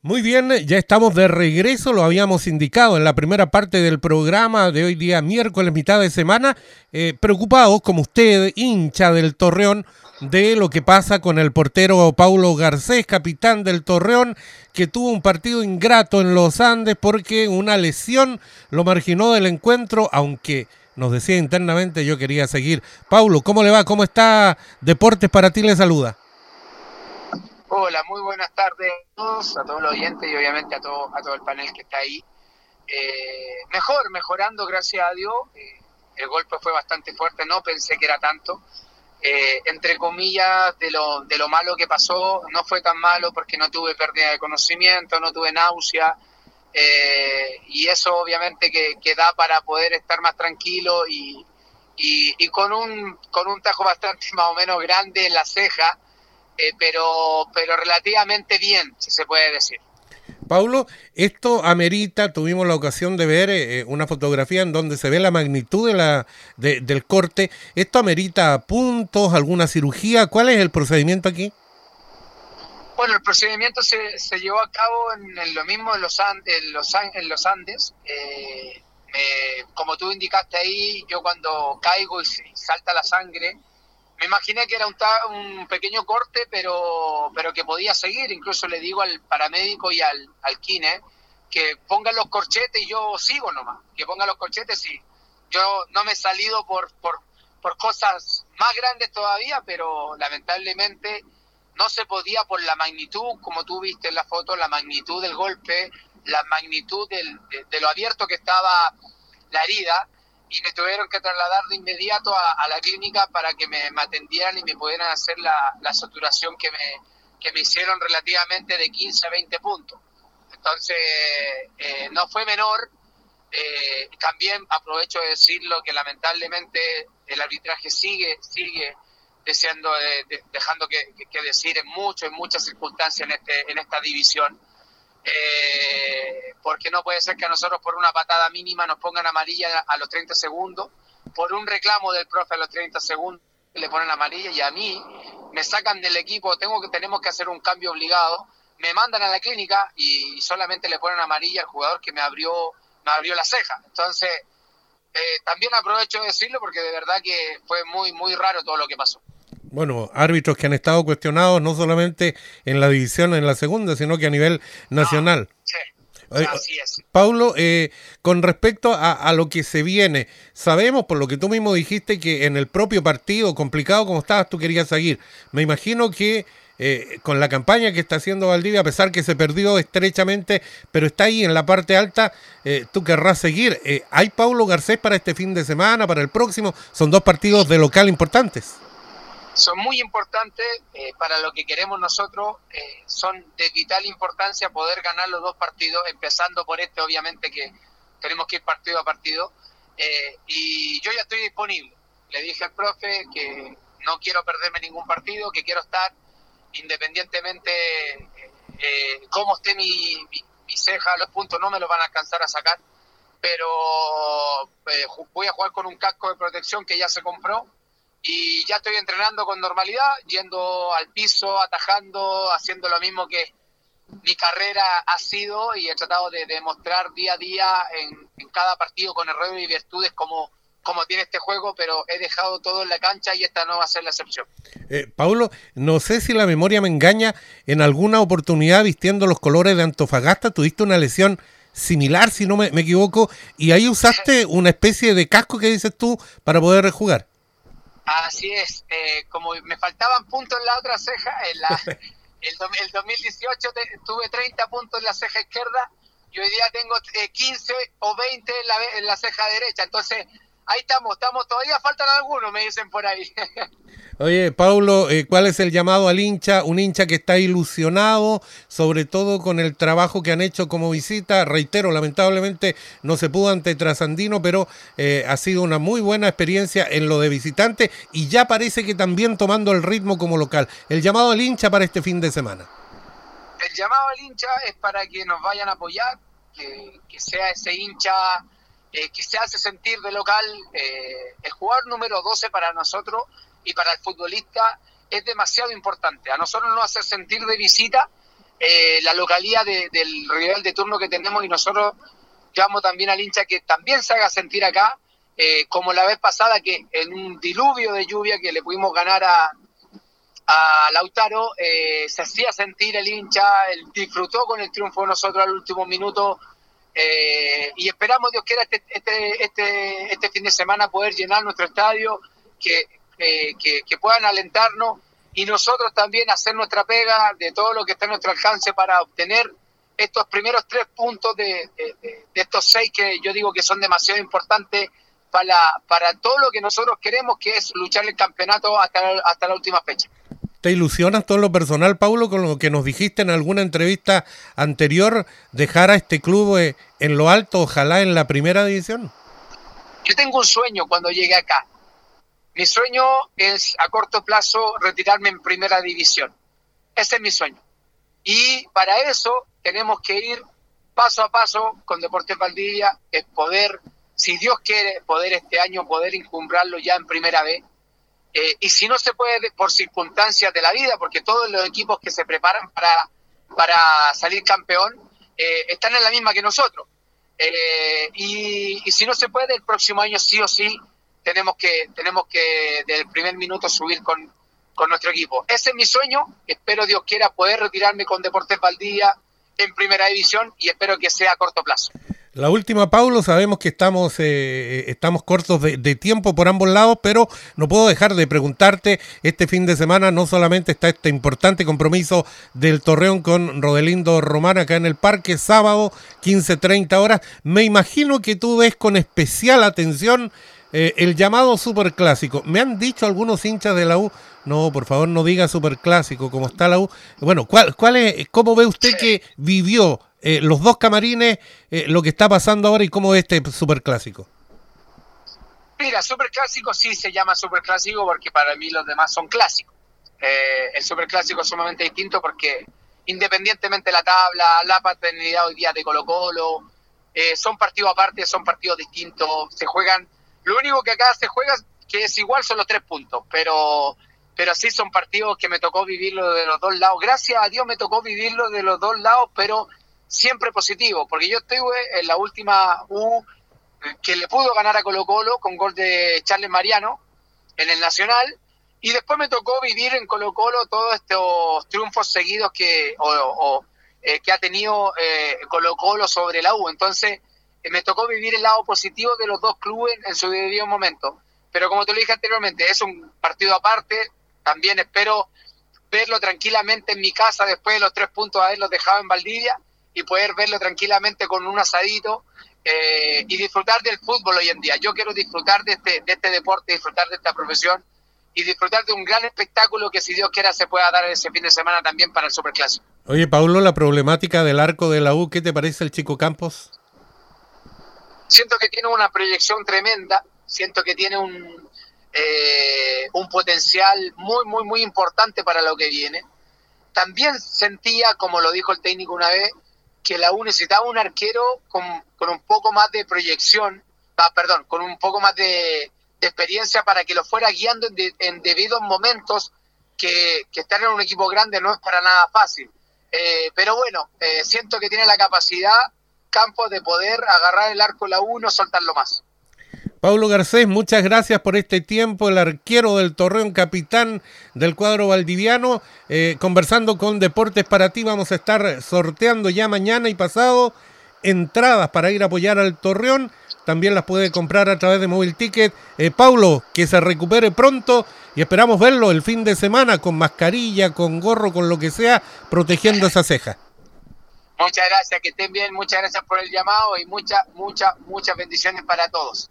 Muy bien, ya estamos de regreso, lo habíamos indicado en la primera parte del programa de hoy día, miércoles, mitad de semana, eh, preocupados como usted, hincha del Torreón, de lo que pasa con el portero Paulo Garcés, capitán del Torreón, que tuvo un partido ingrato en los Andes porque una lesión lo marginó del encuentro, aunque nos decía internamente yo quería seguir. Paulo, ¿cómo le va? ¿Cómo está? Deportes para ti le saluda. Hola, muy buenas tardes a todos, a todos los oyentes y obviamente a todo, a todo el panel que está ahí. Eh, mejor, mejorando, gracias a Dios. Eh, el golpe fue bastante fuerte, no pensé que era tanto. Eh, entre comillas, de lo, de lo malo que pasó, no fue tan malo porque no tuve pérdida de conocimiento, no tuve náusea. y eso obviamente que, que, da para poder estar más tranquilo y, y, y, con, un, con un tajo bastante más o menos grande en la ceja eh, pero, pero relativamente bien, si se puede decir. Paulo, esto amerita, tuvimos la ocasión de ver eh, una fotografía en donde se ve la magnitud de la, del corte. ¿Esto amerita puntos, alguna cirugía? ¿Cuál es el procedimiento aquí? Bueno, el procedimiento se, se llevó a cabo en, lo mismo en los, Andes, en los, en los Andes. Eh, como tú indicaste ahí, yo cuando caigo y salta la sangre, me imaginé que era un, pequeño corte, pero, pero que podía seguir. Incluso le digo al paramédico y al, al kine que pongan los corchetes y yo sigo nomás. Que pongan los corchetes y yo no me he salido por, por, por cosas más grandes todavía, pero lamentablemente no se podía por la magnitud, como tú viste en la foto, la magnitud del golpe, la magnitud del, de lo abierto que estaba la herida y me tuvieron que trasladar de inmediato a, la clínica para que me, atendieran y me pudieran hacer la, la saturación que me, que me hicieron relativamente de 15 a 20 puntos. Entonces, eh, no fue menor. Eh, también aprovecho de decirlo que lamentablemente el arbitraje sigue, sigue deseando, dejando que, que, decir en mucho, en muchas circunstancias en, este, en esta división. Eh, porque no puede ser que a nosotros por una patada mínima nos pongan amarilla a los 30 segundos, por un reclamo del profe a los 30 segundos le ponen amarilla y a mí me sacan del equipo, tengo que tenemos que hacer un cambio obligado, me mandan a la clínica y solamente le ponen amarilla al jugador que me abrió me abrió la ceja. Entonces, eh, también aprovecho de decirlo porque de verdad que fue muy muy raro todo lo que pasó bueno, árbitros que han estado cuestionados no solamente en la división, en la segunda, sino que a nivel nacional. sí. Así es. Paulo, eh, con respecto a, lo que se viene, sabemos por lo que tú mismo dijiste que en el propio partido, complicado como estabas, tú querías seguir. Me imagino que eh, con la campaña que está haciendo Valdivia, a pesar que se perdió estrechamente, pero está ahí en la parte alta, eh, tú querrás seguir. ¿Hay Paulo Garcés para este fin de semana, para el próximo? Son dos partidos de local importantes son muy importantes eh, para lo que queremos nosotros, eh, son de vital importancia poder ganar los dos partidos, empezando por este obviamente que tenemos que ir partido a partido, eh, y yo ya estoy disponible. Le dije al profe que no quiero perderme ningún partido, que quiero estar independientemente eh, cómo esté mi, mi, ceja, los puntos no me los van a alcanzar a sacar, pero voy a jugar con un casco de protección que ya se compró, y ya estoy entrenando con normalidad, yendo al piso, atajando, haciendo lo mismo que mi carrera ha sido y he tratado de demostrar día a día en, cada partido con errores y virtudes como, como tiene este juego, pero he dejado todo en la cancha y esta no va a ser la excepción. Eh, Paulo, no sé si la memoria me engaña, en alguna oportunidad vistiendo los colores de Antofagasta tuviste una lesión similar, si no me, me equivoco, y ahí usaste una especie de casco que dices tú para poder jugar. Así es, eh, como me faltaban puntos en la otra ceja, en la, el, el 2018 tuve 30 puntos en la ceja izquierda y hoy día tengo 15 eh, o 20 en la, en la ceja derecha, entonces ahí estamos, estamos, todavía faltan algunos, me dicen por ahí. Oye, Paulo, eh, ¿cuál es el llamado al hincha? Un hincha que está ilusionado, sobre todo con el trabajo que han hecho como visita. Reitero, lamentablemente no se pudo ante Trasandino, pero eh, ha sido una muy buena experiencia en lo de visitante y ya parece que también tomando el ritmo como local. El llamado al hincha para este fin de semana. El llamado al hincha es para que nos vayan a apoyar, que, sea ese hincha eh, que se hace sentir de local. el jugador número 12 para nosotros y para el futbolista es demasiado importante. A nosotros nos hace sentir de visita eh, la localidad del rival de turno que tenemos y nosotros llamo también al hincha que también se haga sentir acá, eh, como la vez pasada que en un diluvio de lluvia que le pudimos ganar a, a Lautaro, eh, se hacía sentir el hincha, él disfrutó con el triunfo de nosotros al último minuto y esperamos, Dios quiera, este, este, este, este fin de semana poder llenar nuestro estadio, que, que, que puedan alentarnos y nosotros también hacer nuestra pega de todo lo que está a nuestro alcance para obtener estos primeros tres puntos de, estos seis que yo digo que son demasiado importantes para, para todo lo que nosotros queremos, que es luchar el campeonato hasta, hasta la última fecha. ¿Te ilusionas todo lo personal, Paulo, con lo que nos dijiste en alguna entrevista anterior, dejar a este club eh, en lo alto, ojalá en la primera división? Yo tengo un sueño cuando llegue acá, mi sueño es a corto plazo retirarme en primera división. Ese es mi sueño. Y para eso tenemos que ir paso a paso con Deportes Valdivia, es poder, si Dios quiere, poder este año poder incumbrarlo ya en primera vez. Eh, y si no se puede por circunstancias de la vida, porque todos los equipos que se preparan para, para salir campeón eh, están en la misma que nosotros. Eh, y, y si no se puede, el próximo año sí o sí tenemos que, tenemos que desde el primer minuto subir con, con nuestro equipo. Ese es mi sueño, espero Dios quiera poder retirarme con Deportes Valdía en primera división y espero que sea a corto plazo. La última, Paulo, sabemos que estamos, eh, estamos cortos de, de, tiempo por ambos lados, pero no puedo dejar de preguntarte, este fin de semana no solamente está este importante compromiso del Torreón con Rodelindo Román acá en el parque, sábado 15.30 horas, me imagino que tú ves con especial atención eh, el llamado superclásico. Me han dicho algunos hinchas de la U, no, por favor no diga superclásico, como está la U. Bueno, ¿cuál, cuál es, ¿cómo ve usted que vivió eh, los dos camarines, eh, lo que está pasando ahora y cómo ve este superclásico? Mira, superclásico sí se llama superclásico porque para mí los demás son clásicos. el superclásico es sumamente distinto porque independientemente de la tabla, la paternidad hoy día de Colo Colo, son partidos aparte, son partidos distintos, se juegan lo único que acá se juega, que es igual, son los tres puntos, pero, pero sí son partidos que me tocó vivirlo de los dos lados. Gracias a Dios me tocó vivirlo de los dos lados, pero siempre positivo, porque yo estoy en la última U que le pudo ganar a Colo Colo con gol de Charles Mariano en el Nacional, y después me tocó vivir en Colo Colo todos estos triunfos seguidos que, o, eh, que ha tenido eh, Colo Colo sobre la U. Entonces, me tocó vivir el lado positivo de los dos clubes en su debido momento. Pero como te lo dije anteriormente, es un partido aparte. También espero verlo tranquilamente en mi casa después de los tres puntos haberlos dejado en Valdivia y poder verlo tranquilamente con un asadito eh, y disfrutar del fútbol hoy en día. Yo quiero disfrutar de este, de este deporte, disfrutar de esta profesión y disfrutar de un gran espectáculo que si Dios quiera se pueda dar ese fin de semana también para el Superclásico. Oye, Paulo, la problemática del arco de la U, ¿qué te parece el Chico Campos? Siento que tiene una proyección tremenda, siento que tiene un, eh, un potencial muy, muy, muy importante para lo que viene. También sentía, como lo dijo el técnico una vez, que la U necesitaba un arquero con, un poco más de proyección, ah, perdón, con un poco más de, experiencia para que lo fuera guiando en, debidos momentos, que, estar en un equipo grande no es para nada fácil. Eh, pero bueno, eh, siento que tiene la capacidad campo de poder agarrar el arco la 1, soltarlo más. Paulo Garcés, muchas gracias por este tiempo, el arquero del Torreón, capitán del cuadro valdiviano, eh, conversando con Deportes para ti, vamos a estar sorteando ya mañana y pasado entradas para ir a apoyar al Torreón, también las puede comprar a través de Móvil Ticket. Eh, Paulo, que se recupere pronto y esperamos verlo el fin de semana con mascarilla, con gorro, con lo que sea, protegiendo esa ceja. Muchas gracias, que estén bien, muchas gracias por el llamado y muchas, muchas, muchas bendiciones para todos.